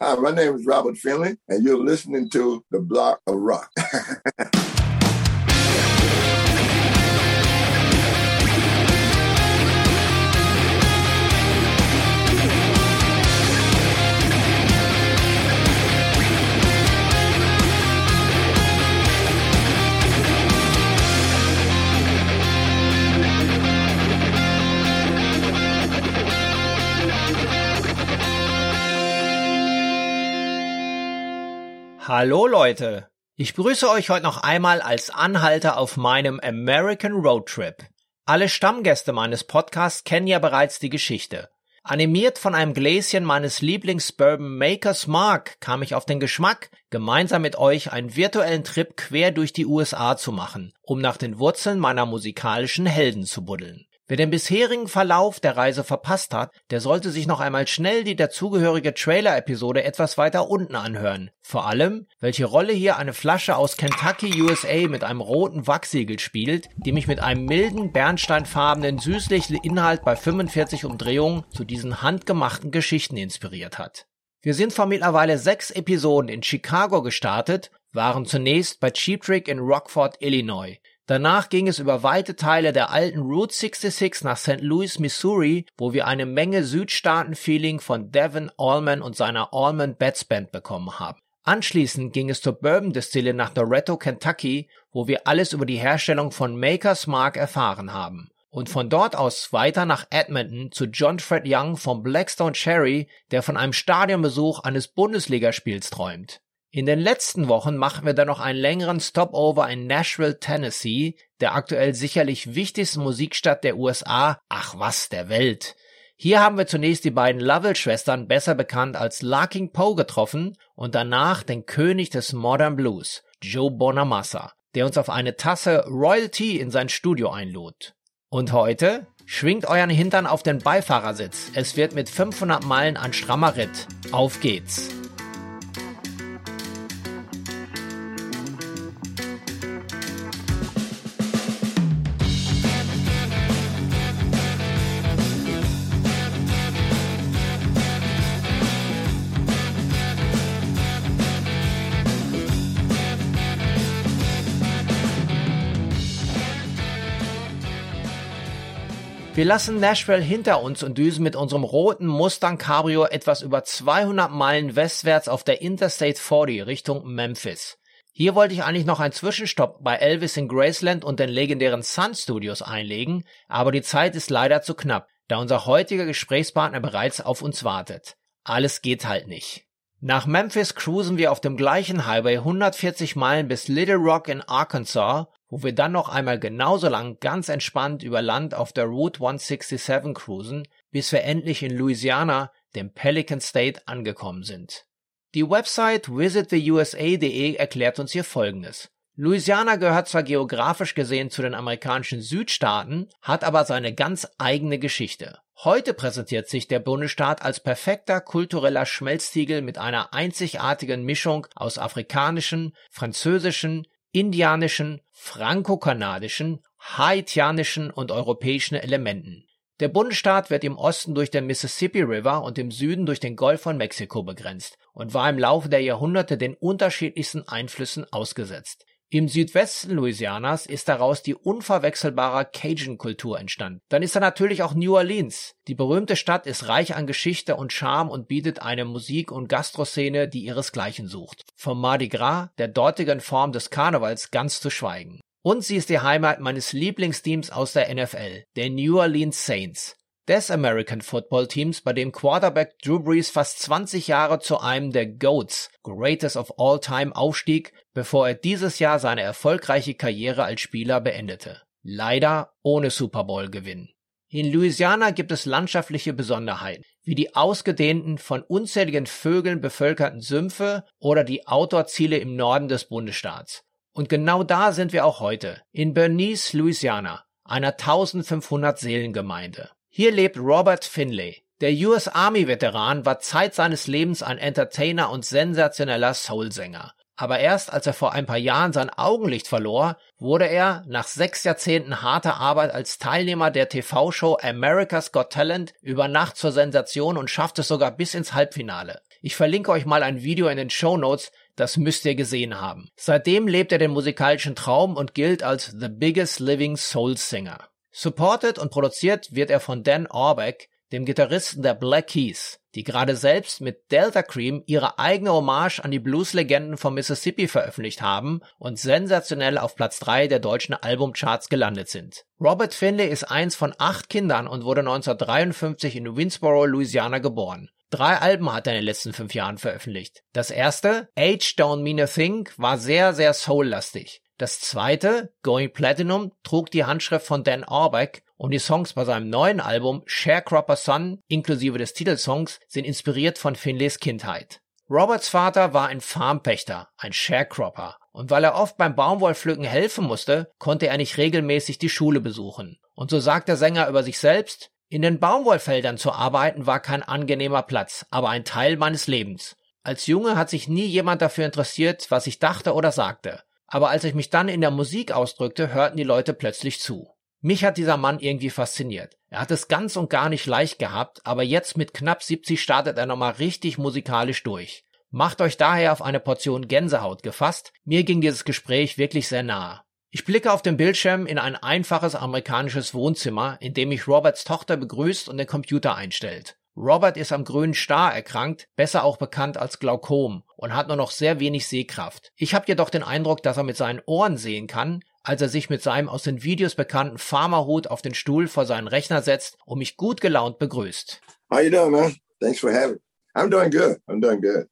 Hi, my name is Robert Finley, and you're listening to The Blog of Rock. Hallo Leute, ich grüße euch heute noch einmal als Anhalter auf meinem American Road Trip. Alle Stammgäste meines Podcasts kennen ja bereits die Geschichte. Animiert von einem Gläschen meines Lieblings-Bourbon Makers Mark kam ich auf den Geschmack, gemeinsam mit euch einen virtuellen Trip quer durch die USA zu machen, um nach den Wurzeln meiner musikalischen Helden zu buddeln. Wer den bisherigen Verlauf der Reise verpasst hat, der sollte sich noch einmal schnell die dazugehörige Trailer-Episode etwas weiter unten anhören. Vor allem, welche Rolle hier eine Flasche aus Kentucky, USA mit einem roten Wachsiegel spielt, die mich mit einem milden, bernsteinfarbenen, süßlichen Inhalt bei 45 Umdrehungen zu diesen handgemachten Geschichten inspiriert hat. Wir sind vor mittlerweile sechs Episoden in Chicago gestartet, waren zunächst bei Cheap Trick in Rockford, Illinois. Danach ging es über weite Teile der alten Route 66 nach St. Louis, Missouri, wo wir eine Menge Südstaaten-Feeling von Devin Allman und seiner Allman Bats Band bekommen haben. Anschließend ging es zur Bourbon Distille nach Loretto, Kentucky, wo wir alles über die Herstellung von Maker's Mark erfahren haben. Und von dort aus weiter nach Edmonton zu John Fred Young vom Blackstone Cherry, der von einem Stadionbesuch eines Bundesligaspiels träumt. In den letzten Wochen machen wir dann noch einen längeren Stopover in Nashville, Tennessee, der aktuell sicherlich wichtigsten Musikstadt der USA, ach was, der Welt. Hier haben wir zunächst die beiden Lovell-Schwestern, besser bekannt als Larking Poe, getroffen und danach den König des Modern Blues, Joe Bonamassa, der uns auf eine Tasse Royalty in sein Studio einlud. Und heute schwingt euren Hintern auf den Beifahrersitz. Es wird mit 500 Meilen ein strammer Ritt. Auf geht's! Wir lassen Nashville hinter uns und düsen mit unserem roten Mustang Cabrio etwas über 200 Meilen westwärts auf der Interstate 40 Richtung Memphis. Hier wollte ich eigentlich noch einen Zwischenstopp bei Elvis in Graceland und den legendären Sun Studios einlegen, aber die Zeit ist leider zu knapp, da unser heutiger Gesprächspartner bereits auf uns wartet. Alles geht halt nicht. Nach Memphis cruisen wir auf dem gleichen Highway 140 Meilen bis Little Rock in Arkansas wo wir dann noch einmal genauso lang ganz entspannt über Land auf der Route 167 cruisen, bis wir endlich in Louisiana, dem Pelican State, angekommen sind. Die Website visittheusa.de erklärt uns hier Folgendes. Louisiana gehört zwar geografisch gesehen zu den amerikanischen Südstaaten, hat aber seine ganz eigene Geschichte. Heute präsentiert sich der Bundesstaat als perfekter kultureller Schmelztiegel mit einer einzigartigen Mischung aus afrikanischen, französischen, indianischen, franko-kanadischen, haitianischen und europäischen Elementen. Der Bundesstaat wird im Osten durch den Mississippi River und im Süden durch den Golf von Mexiko begrenzt und war im Laufe der Jahrhunderte den unterschiedlichsten Einflüssen ausgesetzt. Im Südwesten Louisianas ist daraus die unverwechselbare Cajun-Kultur entstanden. Dann ist da natürlich auch New Orleans. Die berühmte Stadt ist reich an Geschichte und Charme und bietet eine Musik- und Gastroszene, die ihresgleichen sucht. Vom Mardi Gras, der dortigen Form des Karnevals, ganz zu schweigen. Und sie ist die Heimat meines Lieblingsteams aus der NFL, der New Orleans Saints des American Football Teams, bei dem Quarterback Drew Brees fast 20 Jahre zu einem der GOATs, Greatest of All Time, aufstieg, bevor er dieses Jahr seine erfolgreiche Karriere als Spieler beendete. Leider ohne Super Bowl Gewinn. In Louisiana gibt es landschaftliche Besonderheiten, wie die ausgedehnten, von unzähligen Vögeln bevölkerten Sümpfe oder die Outdoor-Ziele im Norden des Bundesstaats. Und genau da sind wir auch heute, in Bernice, Louisiana, einer 1500 Seelengemeinde. Hier lebt Robert Finlay. Der US Army Veteran war Zeit seines Lebens ein Entertainer und sensationeller Soulsänger. Aber erst als er vor ein paar Jahren sein Augenlicht verlor, wurde er nach sechs Jahrzehnten harter Arbeit als Teilnehmer der TV-Show America's Got Talent über Nacht zur Sensation und schaffte es sogar bis ins Halbfinale. Ich verlinke euch mal ein Video in den Show Notes, das müsst ihr gesehen haben. Seitdem lebt er den musikalischen Traum und gilt als the biggest living soul singer. Supported und produziert wird er von Dan Orbeck, dem Gitarristen der Black Keys, die gerade selbst mit Delta Cream ihre eigene Hommage an die Blues-Legenden von Mississippi veröffentlicht haben und sensationell auf Platz 3 der deutschen Albumcharts gelandet sind. Robert Finley ist eins von acht Kindern und wurde 1953 in Winsboro, Louisiana geboren. Drei Alben hat er in den letzten fünf Jahren veröffentlicht. Das erste, Age Don't Mean a Thing, war sehr, sehr soul-lastig. Das zweite, Going Platinum, trug die Handschrift von Dan Orbeck und die Songs bei seinem neuen Album Sharecropper Son inklusive des Titelsongs sind inspiriert von Finleys Kindheit. Roberts Vater war ein Farmpächter, ein Sharecropper, und weil er oft beim Baumwollpflücken helfen musste, konnte er nicht regelmäßig die Schule besuchen. Und so sagt der Sänger über sich selbst, in den Baumwollfeldern zu arbeiten war kein angenehmer Platz, aber ein Teil meines Lebens. Als Junge hat sich nie jemand dafür interessiert, was ich dachte oder sagte. Aber als ich mich dann in der Musik ausdrückte, hörten die Leute plötzlich zu. Mich hat dieser Mann irgendwie fasziniert. Er hat es ganz und gar nicht leicht gehabt, aber jetzt mit knapp 70 startet er nochmal richtig musikalisch durch. Macht euch daher auf eine Portion Gänsehaut gefasst. Mir ging dieses Gespräch wirklich sehr nahe. Ich blicke auf den Bildschirm in ein einfaches amerikanisches Wohnzimmer, in dem mich Roberts Tochter begrüßt und den Computer einstellt. Robert ist am grünen Star erkrankt, besser auch bekannt als Glaukom, und hat nur noch sehr wenig Sehkraft. Ich habe jedoch den Eindruck, dass er mit seinen Ohren sehen kann, als er sich mit seinem aus den Videos bekannten Farmerhut auf den Stuhl vor seinen Rechner setzt und mich gut gelaunt begrüßt. How you doing, man? Thanks for having. I'm doing good. I'm doing good.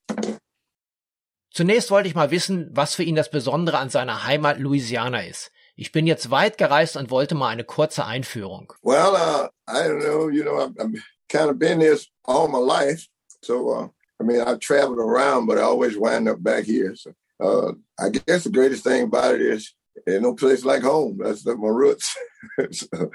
Zunächst wollte ich mal wissen, was für ihn das Besondere an seiner Heimat Louisiana ist. Ich bin jetzt weit gereist und wollte mal eine kurze Einführung. Well, uh, I don't know, you know, I've, I've kind of been here all my life. So, uh, I mean, I've traveled around, but I always wind up back here. So, uh, I guess the greatest thing about it is there's no place like home. That's my roots. so,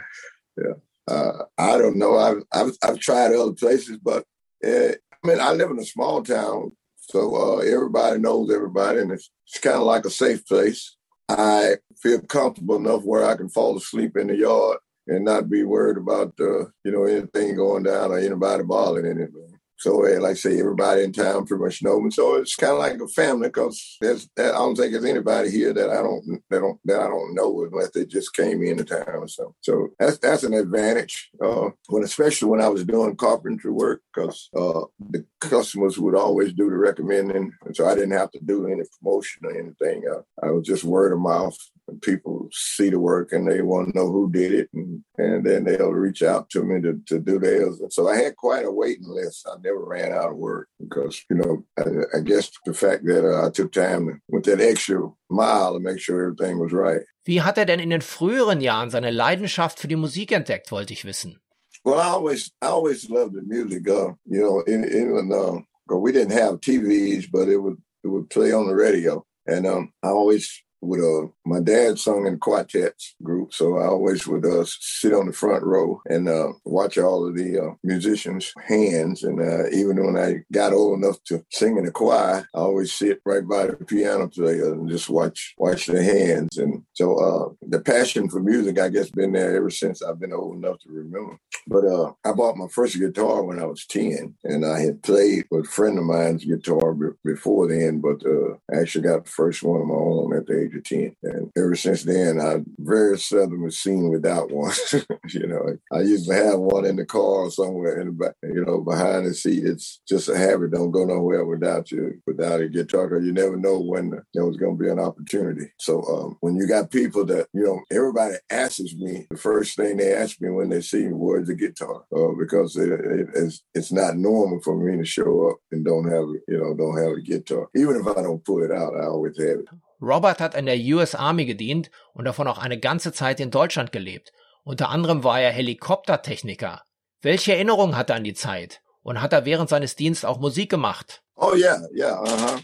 yeah. Uh, I don't know. I've, I've, I've tried other places, but uh, I mean, I live in a small town, so uh, everybody knows everybody, and it's, it's kind of like a safe place. I feel comfortable enough where I can fall asleep in the yard and not be worried about uh, you know anything going down or anybody bothering anything. So, like I say, everybody in town pretty much know me. So it's kind of like a family because there's I don't think there's anybody here that I don't that don't that I don't know unless they just came into town or something. So that's that's an advantage. Uh, when especially when I was doing carpentry work, because uh, the customers would always do the recommending, and so I didn't have to do any promotion or anything. Uh, I was just word of mouth and people see the work and they want to know who did it and, and then they'll reach out to me to, to do theirs and so i had quite a waiting list i ran out of work because you know i, I guess the fact that uh, i took time with that extra mile to make sure everything was right. Wie hat er denn in den früheren jahren seine leidenschaft für die musik entdeckt wollte ich wissen? Well i always i always loved the music uh, you know in, in uh, we didn't have tvs but it would it would play on the radio. And um, i always with uh my dad sung in quartets group, so I always would uh sit on the front row and uh watch all of the uh, musicians' hands. And uh, even when I got old enough to sing in the choir, I always sit right by the piano player and just watch watch their hands. And so uh the passion for music, I guess, been there ever since I've been old enough to remember. But uh I bought my first guitar when I was ten, and I had played with a friend of mine's guitar b- before then, but uh, I actually got the first one of my own at the age of 10. And ever since then, I very seldom was seen without one. you know, I used to have one in the car or somewhere in the back, you know, behind the seat. It's just a habit. Don't go nowhere without you, without a guitar, because you never know when there was going to be an opportunity. So um, when you got people that, you know, everybody asks me, the first thing they ask me when they see me, where's the guitar? Uh, because it, it, it's, it's not normal for me to show up and don't have, you know, don't have a guitar. Even if I don't pull it out, I always have it. Robert hat in der US Army gedient und davon auch eine ganze Zeit in Deutschland gelebt. Unter anderem war er Helikoptertechniker. Welche Erinnerungen hat er an die Zeit? Und hat er während seines Dienstes auch Musik gemacht? Oh yeah, yeah, uh-huh.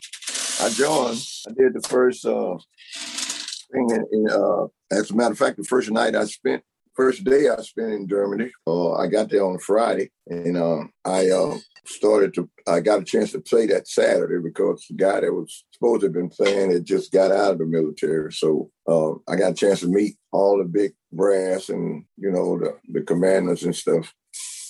I joined. I did the first uh, thing in, in uh, as a matter of fact, the first night I spent first day I spent in Germany. Uh, I got there on a Friday, and uh, I uh, started to. I got a chance to play that Saturday because the guy that was supposed to have been playing had just got out of the military. So uh, I got a chance to meet all the big brass and you know the the commanders and stuff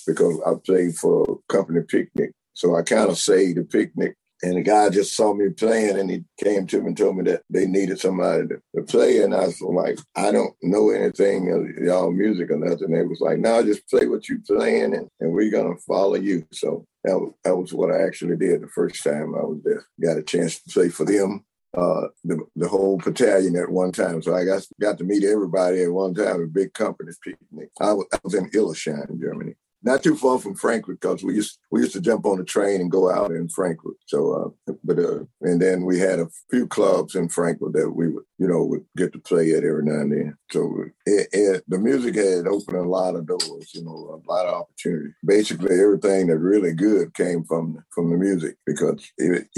because I played for company picnic So I kind of saved the picnic and the guy just saw me playing and he came to me and told me that they needed somebody to, to play. And I was like, I don't know anything of y'all music or nothing. They was like, no, just play what you're playing and, and we're going to follow you. So that was, that was what I actually did the first time I was there. Got a chance to play for them. Uh, the the whole battalion at one time, so I got got to meet everybody at one time. A big company picnic. I was, I was in Illesheim, Germany not too far from Frankfurt because we used we used to jump on the train and go out in Frankfurt. So, uh, but uh, and then we had a few clubs in Frankfurt that we would you know would get to play it every now and then. So it, it, the music had opened a lot of doors, you know, a lot of opportunities. Basically, everything that really good came from from the music because even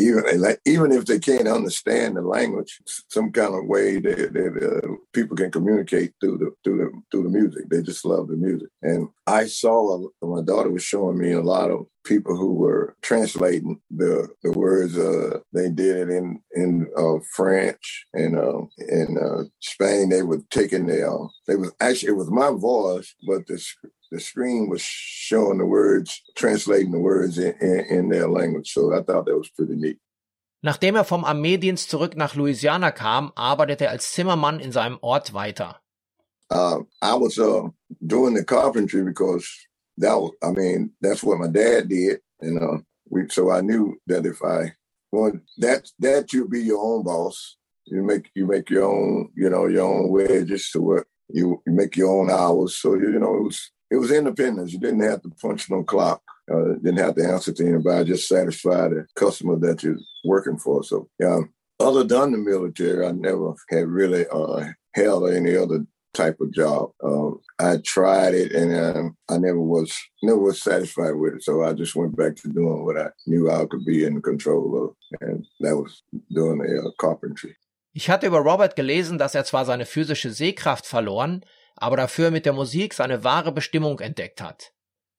even if they can't understand the language, some kind of way that, that uh, people can communicate through the through the through the music. They just love the music, and I saw my daughter was showing me a lot of people who were translating the the words. Uh, they did it in in uh, French and uh, in uh, Spain. They were taking the. Uh, they was actually it was my voice, but the the screen was showing the words, translating the words in, in, in their language. So I thought that was pretty neat. Nachdem er vom Armeedienst zurück nach Louisiana kam, arbeitete er als Zimmermann in seinem Ort weiter. Uh, I was uh, doing the carpentry because that was, I mean, that's what my dad did. And uh, we, so I knew that if I, well, that, that you be your own boss. You make, you make your own, you know, your own wages to work. You, you make your own hours. So, you, you know, it was, it was independence. You didn't have to punch no clock. Uh, didn't have to answer to anybody. Just satisfy the customer that you're working for. So, yeah. Other than the military, I never had really uh, held any other type of job. Um, I tried it and um, I never was never was satisfied with it. So I just went back to doing what I knew I could be in control of, and that was doing the uh, carpentry. Ich hatte über Robert gelesen, dass er zwar seine physische Sehkraft verloren, aber dafür mit der Musik seine wahre Bestimmung entdeckt hat.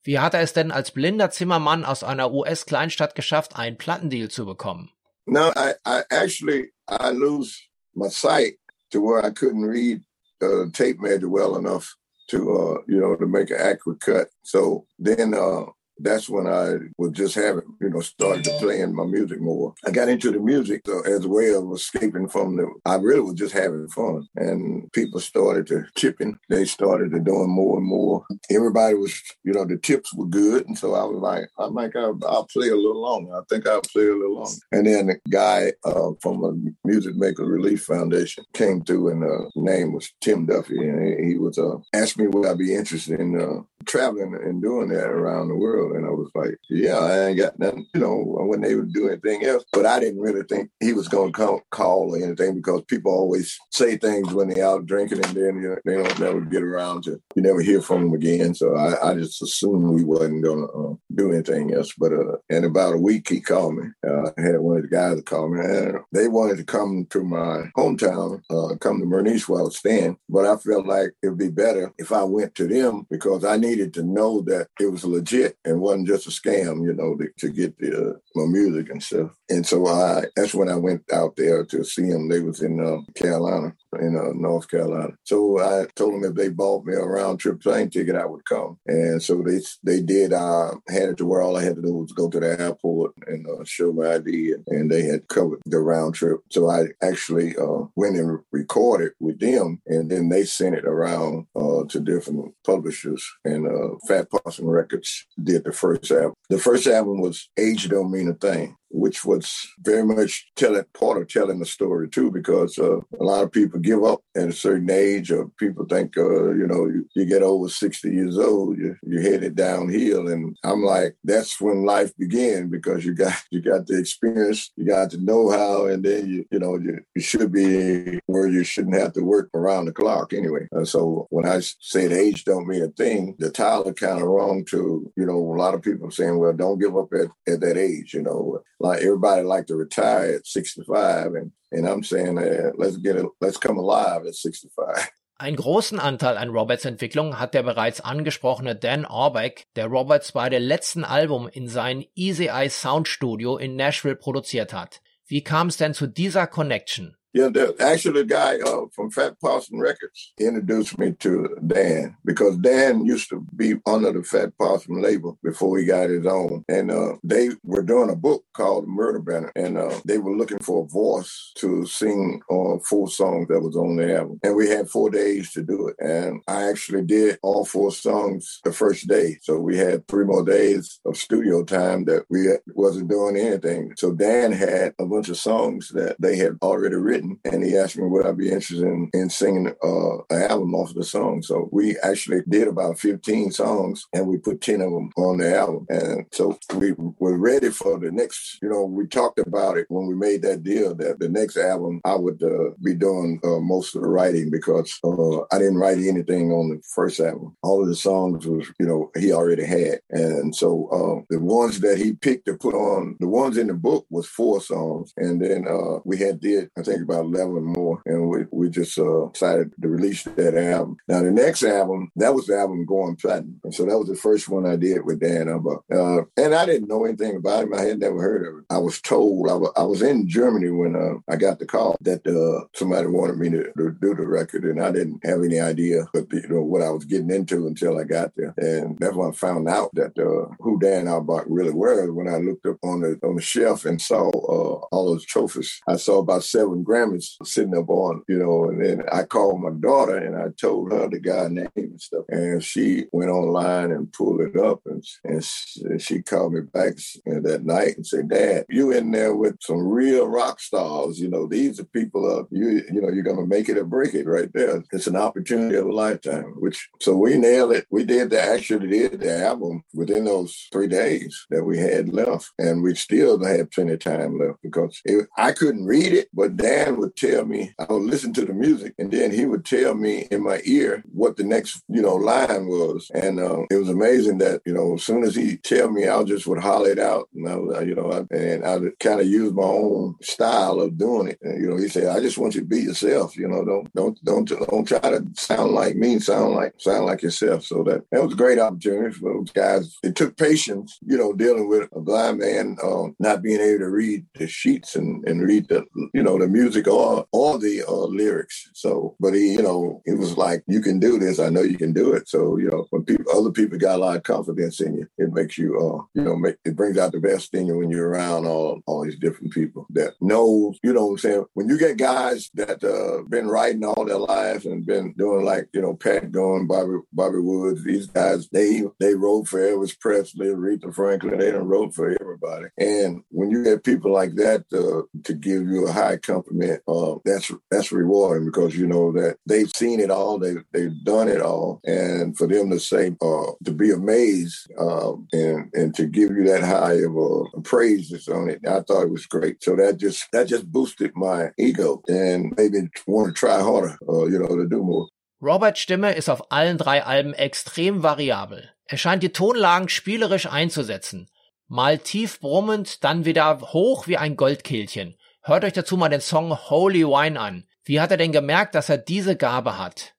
Wie hat er es denn als blinder Zimmermann aus einer US-Kleinstadt geschafft, einen Plattendeal zu bekommen? No, I, I actually I lose my sight to where I couldn't read uh, tape measure well enough to uh, you know to make an accurate cut. So then uh, that's when I was just having, you know, started to playing my music more. I got into the music uh, as a way of escaping from the, I really was just having fun. And people started to chipping. They started to doing more and more. Everybody was, you know, the tips were good. And so I was like, I might, I'll, I'll play a little longer. I think I'll play a little longer. And then the guy uh, from a Music Maker Relief Foundation came through and uh, name was Tim Duffy. And he, was, uh, asked me would I be interested in uh, traveling and doing that around the world. And I was like, yeah, I ain't got nothing, you know, I wasn't able to do anything else. But I didn't really think he was going to call or anything because people always say things when they're out drinking and then you know, they don't never get around to, you never hear from them again. So I, I just assumed we wasn't going to uh, do anything else. But uh, in about a week, he called me. Uh, I had one of the guys call me. And they wanted to come to my hometown, uh, come to Bernice while I was staying. But I felt like it'd be better if I went to them because I needed to know that it was legit and wasn't just a scam, you know, to, to get the, uh, my music and stuff. And so I that's when I went out there to see them. They was in uh, Carolina in uh, North Carolina. So I told them if they bought me a round trip plane ticket, I would come. And so they they did. I had it to where all I had to do was go to the airport and uh, show my ID, and, they had covered the round trip. So I actually uh, went and recorded with them, and then they sent it around uh, to different publishers. And uh, Fat Possum Records did the first album. The first album was Age Don't Mean a Thing which was very much telling part of telling the story too, because uh, a lot of people give up at a certain age, or people think, uh, you know, you, you, get over 60 years old, you, you're headed downhill. And I'm like, that's when life began because you got you got the experience, you got the know-how, and then you you know you, you should be where you shouldn't have to work around the clock anyway. So when I said age don't mean a thing, the title kind of wrong to you know a lot of people saying, well, don't give up at, at that age, you know like everybody like to retire at 65 and and I'm saying uh, let's get it let's come alive at 65. Einen großen Anteil an Roberts Entwicklung hat der bereits angesprochene Dan Orbeck, der Roberts bei der letzten Album in sein Easy Eye Sound Studio in Nashville produziert hat. Wie kam es denn zu dieser Connection? Yeah, the, actually, the guy uh, from Fat Possum Records introduced me to Dan because Dan used to be under the Fat Possum label before he got his own. And uh, they were doing a book called Murder Banner, and uh, they were looking for a voice to sing on four songs that was on the album. And we had four days to do it. And I actually did all four songs the first day. So we had three more days of studio time that we wasn't doing anything. So Dan had a bunch of songs that they had already written, and he asked me would I be interested in, in singing uh, an album off of the song. So we actually did about 15 songs, and we put 10 of them on the album. And so we were ready for the next. You know, we talked about it when we made that deal that the next album I would uh, be doing uh, most of the writing because uh, I didn't write anything on the first album. All of the songs was you know he already had, and so uh, the ones that he picked to put on the ones in the book was four songs, and then uh, we had did I think about eleven more, and we we just uh, decided to release that album. Now the next album that was the album going platinum, and so that was the first one I did with Dan Auerbach, uh, and I didn't know anything about him. I had never heard of him. I was told I, was in Germany when uh, I got the call that uh, somebody wanted me to, to, do the record, and I didn't have any idea what you know what I was getting into until I got there, and that's when I found out that uh, who Dan Auerbach really was when I looked up on the on the shelf and saw uh, all those trophies. I saw about seven Grammys sitting up on, you know, and then I called my daughter and I told her the guy name and stuff, and she went online and pulled it up, and and she called me back that night and said, "Dad, you in there with some real rock stars? You know, these are people of you. You know, you're gonna make it or break it right there. It's an opportunity of a lifetime." Which so we nailed it. We did the actually did the album within those three days that we had left, and we still had plenty of time left because it, I couldn't read it, but Dan would tell me. I would listen to the music, and then he would tell me in my ear what the next you know line was, and uh, it was amazing that you know as soon as he tell me, I just would holler it out, and I, you know, I, and I kind of use my own style of doing it. And, you know, he said, "I just want you to be yourself. You know, don't don't don't don't try to sound like me. Sound like sound like yourself." So that that was a great opportunity for those guys. It took patience, you know, dealing with a blind man uh, not being able to read the sheets and, and read the you know the music or or the uh, lyrics. So, but he, you know, it was like, "You can do this. I know you can do it." So, you know, when people other people got a lot of confidence in you, it makes you, uh, you know, make it brings out the best in you when you're around all all these different people that knows, you know what I'm saying? When you get guys that uh been writing all their lives and been doing like, you know, Pat Gunn, Bobby Bobby Woods, these guys, they they wrote for Elvis Presley, Aretha Franklin, they done wrote for everybody. And when you get people like that uh, to give you a high compliment, uh, that's that's rewarding because you know that they've seen it all, they they've done it all, and for them to say uh, to be amazed um, and and to give you that high of a praise that's on it, I thought it was great. So that just that just boosted my ego and made me want to try harder, uh, you know, to do more. Roberts Stimme ist auf allen drei Alben extrem variabel. Er scheint die Tonlagen spielerisch einzusetzen. Mal tief brummend, dann wieder hoch wie ein Goldkehlchen. Hört euch dazu mal den Song Holy Wine an. Wie hat er denn gemerkt, dass er diese Gabe hat?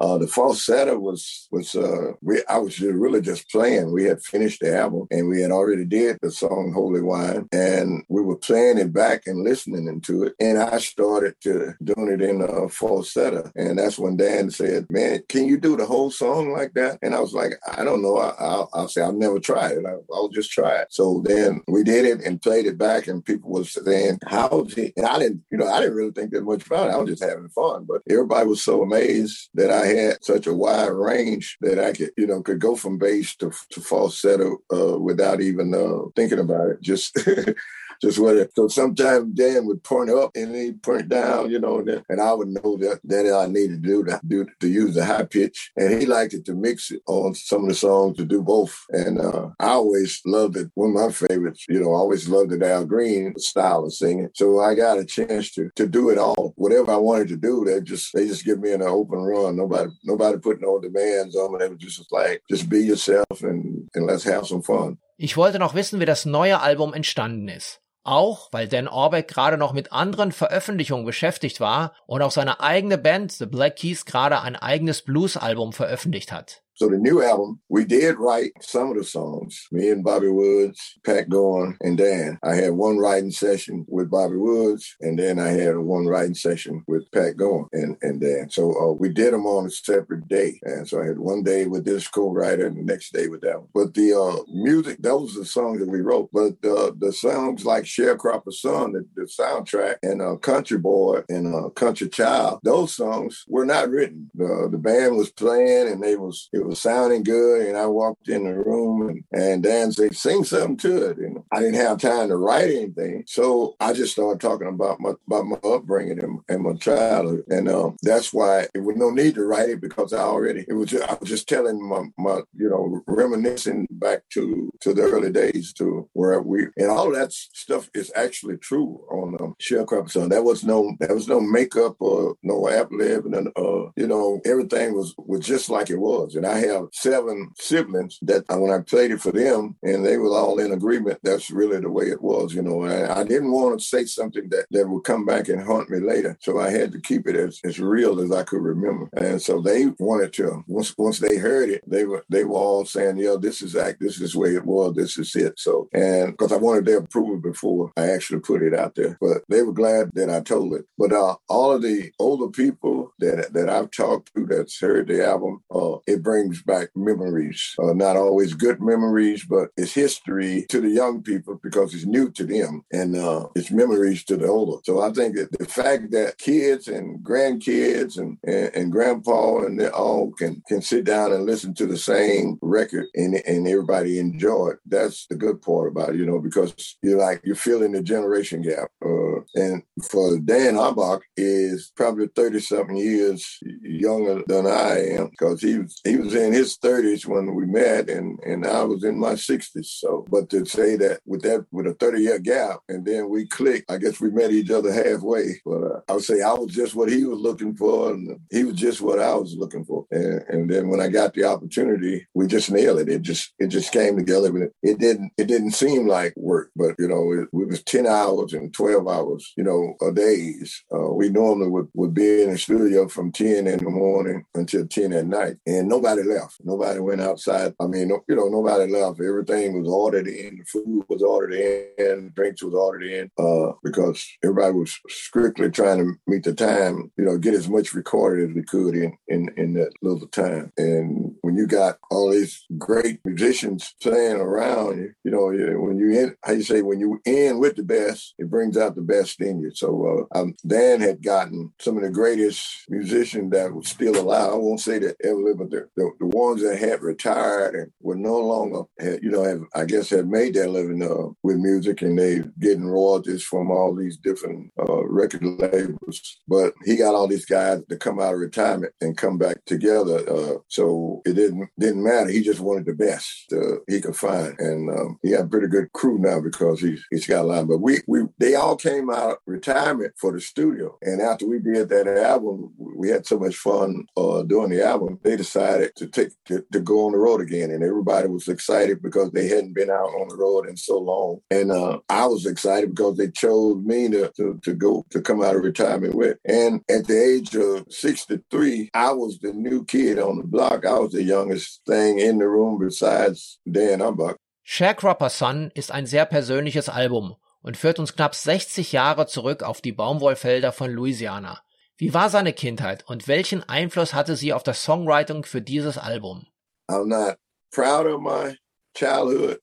Uh, the falsetto was was uh, we I was just really just playing. We had finished the album and we had already did the song Holy Wine, and we were playing it back and listening into it. And I started to doing it in a falsetto, and that's when Dan said, "Man, can you do the whole song like that?" And I was like, "I don't know. I, will say I've never tried it. I, will just try it." So then we did it and played it back, and people were saying, "How's he?" And I didn't, you know, I didn't really think that much about it. I was just having fun, but everybody was so amazed that I had such a wide range that I could, you know, could go from bass to, to falsetto uh, without even uh, thinking about it. Just just what it. So sometimes Dan would point up and he'd point down, you know, and, I would know that that I needed to do to do to use the high pitch, and he liked it to mix it on some of the songs to do both. And uh, I always loved it. One of my favorites, you know, I always loved the Al Green style of singing. So I got a chance to to do it all. Whatever I wanted to do, they just they just give me an open run. Nobody nobody put no demands on me. They were just like just be yourself and and let's have some fun. Ich wollte noch wissen, wie das neue Album entstanden ist. Auch weil Dan Orbeck gerade noch mit anderen Veröffentlichungen beschäftigt war und auch seine eigene Band The Black Keys gerade ein eigenes Blues-Album veröffentlicht hat. So the new album, we did write some of the songs. Me and Bobby Woods, Pat Gorn, and Dan. I had one writing session with Bobby Woods, and then I had one writing session with Pat Gorn and, and Dan. So uh, we did them on a separate day. And so I had one day with this co-writer and the next day with that one. But the uh, music, those are the songs that we wrote. But uh, the songs like Sharecropper Son, the, the soundtrack, and uh, Country Boy and uh, Country Child, those songs were not written. The, the band was playing and they was it was sounding good. And I walked in the room and, and Dan said, sing something to it. And I didn't have time to write anything. So I just started talking about my about my upbringing and, and my childhood. And um, that's why it was no need to write it because I already it was just, I was just telling my, my you know reminiscing back to to the early days to where we and all that stuff is actually true on um, Sharecropper Son. That was no that was no makeup or no ad lib and uh, you know everything was was just like it was. And I have seven siblings that uh, when I played it for them and they were all in agreement. That's really the way it was. You know, I, I didn't want to say something that that would come back and haunt me later, so I had to keep it as as real as I could remember. And so they wanted to once once they heard it, they were they were all saying, yo, this is act. This is the way it was. This is it." So and because I wanted their approval before I actually put it out there, but they were glad that I told it. But uh, all of the older people that that I've talked to that's heard the album, uh, it brings back memories. Uh, not always good memories, but it's history to the young people because it's new to them, and uh, it's memories to the older. So I think that the fact that kids and grandkids and, and, and grandpa and they all can can sit down and listen to the same record and and everybody enjoy it. That's the good part about it, you know, because you're like you're feeling the generation gap. Uh, and for Dan Auerbach is probably thirty something years younger than I am because he was he was in his thirties when we met, and and I was in my sixties. So, but to say that with that with a thirty year gap, and then we clicked, I guess we met each other halfway. But uh, I would say I was just what he was looking for, and he was just what I was looking for. And, and then when I got the opportunity, we just nailed it. It just it just came together. But it didn't it didn't seem like work, but you know it, it was ten hours and twelve hours, you know, a days. Uh, we normally would, would be in the studio from ten in the morning until ten at night, and nobody left. Nobody went outside. I mean, you know, nobody left. Everything was ordered in. The food was ordered in. Drinks was ordered in uh, because everybody was strictly trying to meet the time. You know, get as much recorded as we could in in in that little time. And when you got all these great musicians playing around you, you know, when you in, how you say, when you in with the best, it brings out the best you. So uh, um, Dan had gotten some of the greatest musicians that were still alive. I won't say that ever lived, but the, the, the ones that had retired and were no longer, had, you know, have, I guess had made their living uh, with music and they getting royalties from all these different uh, record labels. But he got all these guys to come out of retirement and come back together. Uh, so it didn't didn't matter. He just wanted the best uh, he could find, and um, he got a pretty good crew now because he's he's got a lot. But we we they all came out retirement for the studio, and after we did that album, we had so much fun uh, doing the album. They decided to take to, to, go on the road again, and everybody was excited because they hadn't been out on the road in so long. And uh, I was excited because they chose me to, to to go to come out of retirement with. And at the age of sixty three, I was the new kid on the block. I was the youngest thing in the room besides Dan Auerbach. Sharecropper Son ist ein sehr persönliches Album und führt uns knapp 60 Jahre zurück auf die Baumwollfelder von Louisiana. Wie war seine Kindheit und welchen Einfluss hatte sie auf das Songwriting für dieses Album? I'm not proud of my childhood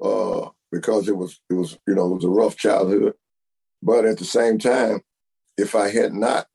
uh, because it was it was you know it was a rough childhood, but at the same time, if I had not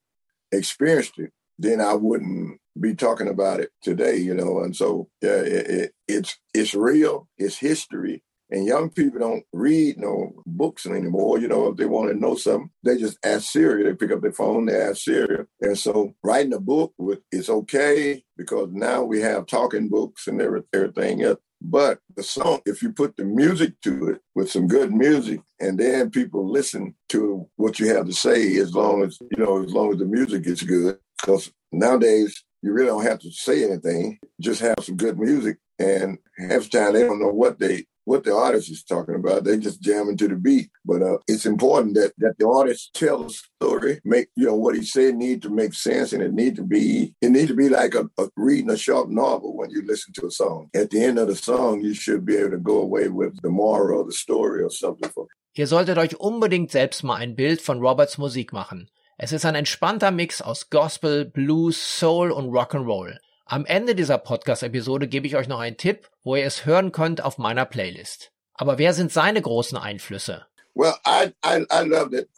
experienced it, then I wouldn't be talking about it today, you know. And so yeah, it, it, it's it's real, it's history, and young people don't read no books anymore. You know, if they want to know something, they just ask Siri. They pick up their phone, they ask Siri. And so writing a book it's okay because now we have talking books and everything else. But the song, if you put the music to it with some good music, and then people listen to what you have to say, as long as you know, as long as the music is good, because nowadays you really don't have to say anything; just have some good music. And half the time they don't know what they what the artist is talking about. They just jamming to the beat. But uh, it's important that that the artist tell a story, make you know what he said need to make sense, and it need to be it need to be like a, a reading a short novel when you listen to a song. At the end of the song, you should be able to go away with the moral of the story or something. Ihr solltet euch unbedingt selbst mal ein Bild von Roberts Musik machen. Es ist ein entspannter Mix aus Gospel, Blues, Soul und Rock'n'Roll. Am Ende dieser Podcast-Episode gebe ich euch noch einen Tipp, wo ihr es hören könnt auf meiner Playlist. Aber wer sind seine großen Einflüsse? Well, I I, I loved it.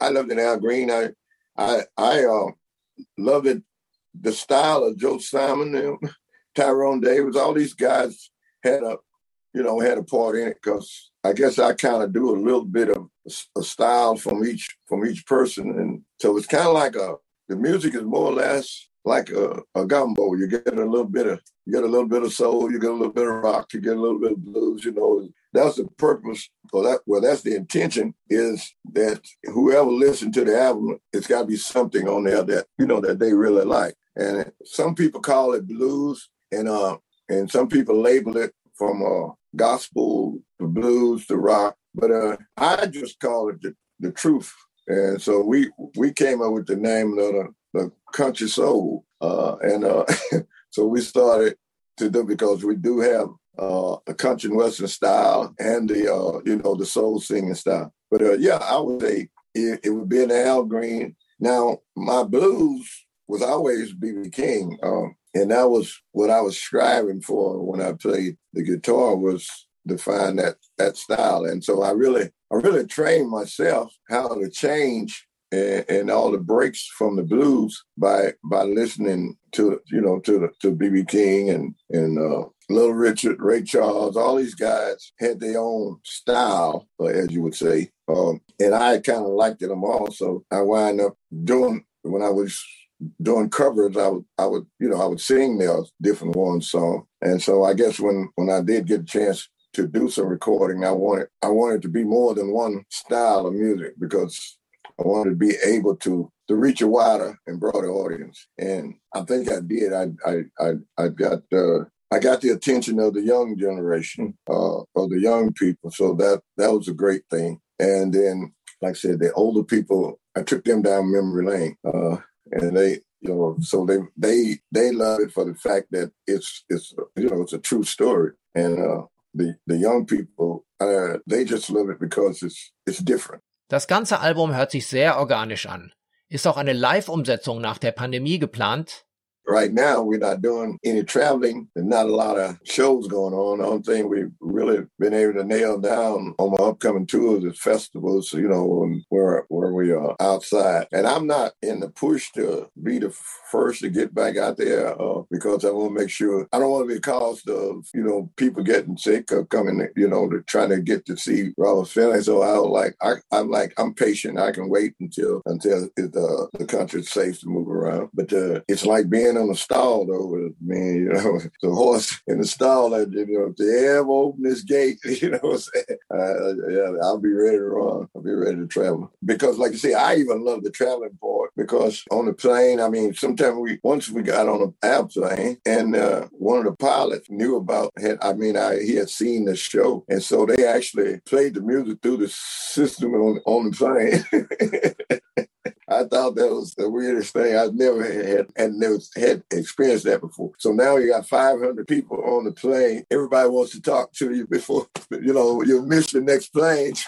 I loved it Al Green. I I I uh, loved it. The style of Joe Simon, and Tyrone Davis, all these guys had a you know had a part in it because I guess I kind of do a little bit of a style from each from each person, and so it's kind of like a the music is more or less like a, a gumbo. You get a little bit of you get a little bit of soul, you get a little bit of rock, you get a little bit of blues. You know, that's the purpose. Well, that well, that's the intention is that whoever listened to the album, it's got to be something on there that you know that they really like. And some people call it blues, and uh, and some people label it from uh, gospel to blues to rock. But uh, I just call it the, the truth. And so we we came up with the name of the the country soul. Uh, and uh, so we started to do because we do have uh, a country and western style and the uh, you know the soul singing style. But uh, yeah, I would say it, it, would be an Al Green. Now my blues was always BB King, um, and that was what I was striving for when I played the guitar was to find that that style. And so I really I really trained myself how to change and, and, all the breaks from the blues by by listening to you know to to BB King and and uh, Little Richard, Ray Charles, all these guys had their own style, as you would say, um, and I kind of liked them all. So I wind up doing when I was doing covers, I would I would you know I would sing their different ones song, and so I guess when when I did get a chance to do some recording, I wanted I wanted to be more than one style of music because I wanted to be able to to reach a wider and broader audience, and I think I did. I I I, I got uh, I got the attention of the young generation, uh, of the young people. So that that was a great thing. And then, like I said, the older people, I took them down memory lane, uh, and they you know so they they they love it for the fact that it's it's you know it's a true story and uh the the young people uh they just love it because it's it's different Das ganze Album hört sich sehr organisch an. Ist auch eine Live-Umsetzung nach der Pandemie geplant? Right now we're not doing any traveling and not a lot of shows going on. The only thing we've really been able to nail down on my upcoming tours is festivals, you know, where where we are outside. And I'm not in the push to be the first to get back out there uh, because I want to make sure I don't want to be caused of you know people getting sick or coming, you know, to try to get to see Robert Finley. So I was like, I, am like, I'm patient. I can wait until until it, uh, the country's safe to move around. But uh, it's like being in the stall though. I mean, you know, the horse in the stall. That you know, if they ever open this gate, you know, what I'm saying, uh, yeah, I'll be ready to run. I'll be ready to travel because, like you say, I even love the traveling part because on the plane, I mean, sometimes we once we got on an airplane and uh, one of the pilots knew about had. I mean, I he had seen the show, and so they actually played the music through the system on on the plane. I thought that was the weirdest thing. I've never had and never had experienced that before. So now you got 500 people on the plane. Everybody wants to talk to you before you know you miss the next plane.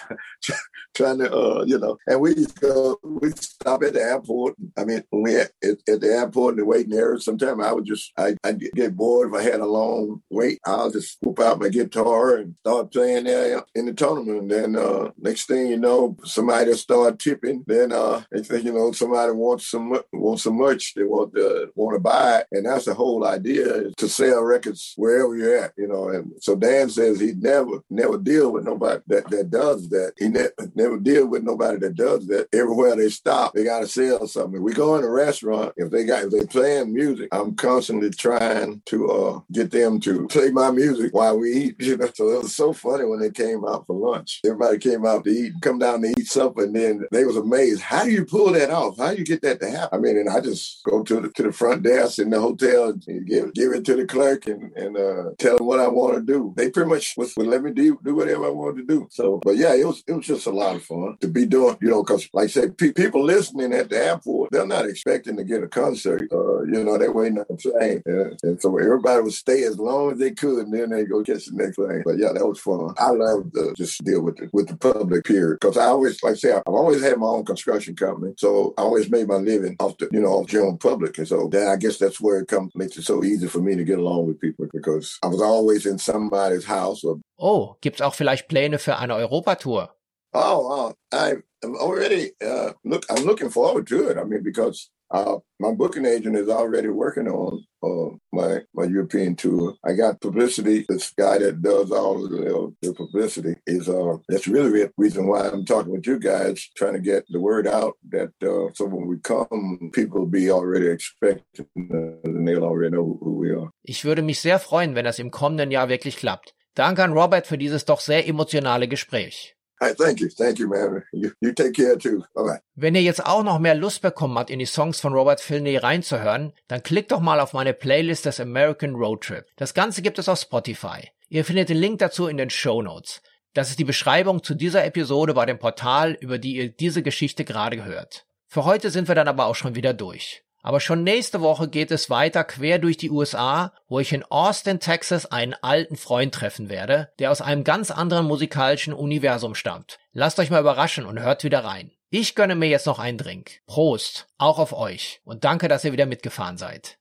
trying to, uh, you know, and we just go, we stop at the airport. I mean, we at, at, the airport in the waiting area, sometimes I would just, I, I'd get bored if I had a long wait. I'll just whoop out my guitar and start playing there in the tournament. And then uh, next thing you know, somebody will start tipping. Then uh, next thing you know, somebody wants some wants some merch. They want to want to buy it, and that's the whole idea to sell records wherever you're at. You know, and so Dan says he never never deal with nobody that that does that. He ne- never deal with nobody that does that. Everywhere they stop, they got to sell something. We go in a restaurant, if they got if they playing music, I'm constantly trying to uh, get them to play my music while we eat. You know, so it was so funny when they came out for lunch. Everybody came out to eat, come down to eat supper, and then they was amazed. How do you pull that off? off? How you get that to happen? I mean, and I just go to the to the front desk in the hotel and give give it to the clerk and and uh, tell them what I want to do. They pretty much would, would let me do do whatever I wanted to do. So, but yeah, it was it was just a lot of fun to be doing. You know, because like I said, pe- people listening at the airport, they're not expecting to get a concert. Uh, you know, they're waiting on the plane, yeah. and so everybody would stay as long as they could, and then they go catch the next plane. But yeah, that was fun. I love to just deal with the with the public here because I always like I say I've always had my own construction company, so I always made my living off the you know off general public, and so that I guess that's where it comes makes it so easy for me to get along with people because I was always in somebody's house. Or, oh, gibt's auch vielleicht Pläne für eine Europatour? Oh, uh, I'm already uh, look. I'm looking forward to it. I mean, because uh, my booking agent is already working on uh, my my European tour. I got publicity. This guy that does all the, the publicity is uh that's really the reason why I'm talking with you guys, trying to get the word out that uh, so when we come, people be already expecting uh, and they'll already know who we are. Ich würde mich sehr freuen, wenn das im kommenden Jahr wirklich klappt. Danke an Robert für dieses doch sehr emotionale Gespräch. Hi, thank you, thank you, man. You, you take care too. Bye bye. Wenn ihr jetzt auch noch mehr Lust bekommen habt, in die Songs von Robert Filney reinzuhören, dann klickt doch mal auf meine Playlist des American Road Trip. Das Ganze gibt es auf Spotify. Ihr findet den Link dazu in den Show Notes. Das ist die Beschreibung zu dieser Episode bei dem Portal, über die ihr diese Geschichte gerade hört. Für heute sind wir dann aber auch schon wieder durch. Aber schon nächste Woche geht es weiter quer durch die USA, wo ich in Austin, Texas einen alten Freund treffen werde, der aus einem ganz anderen musikalischen Universum stammt. Lasst euch mal überraschen und hört wieder rein. Ich gönne mir jetzt noch einen Drink. Prost, auch auf euch und danke, dass ihr wieder mitgefahren seid.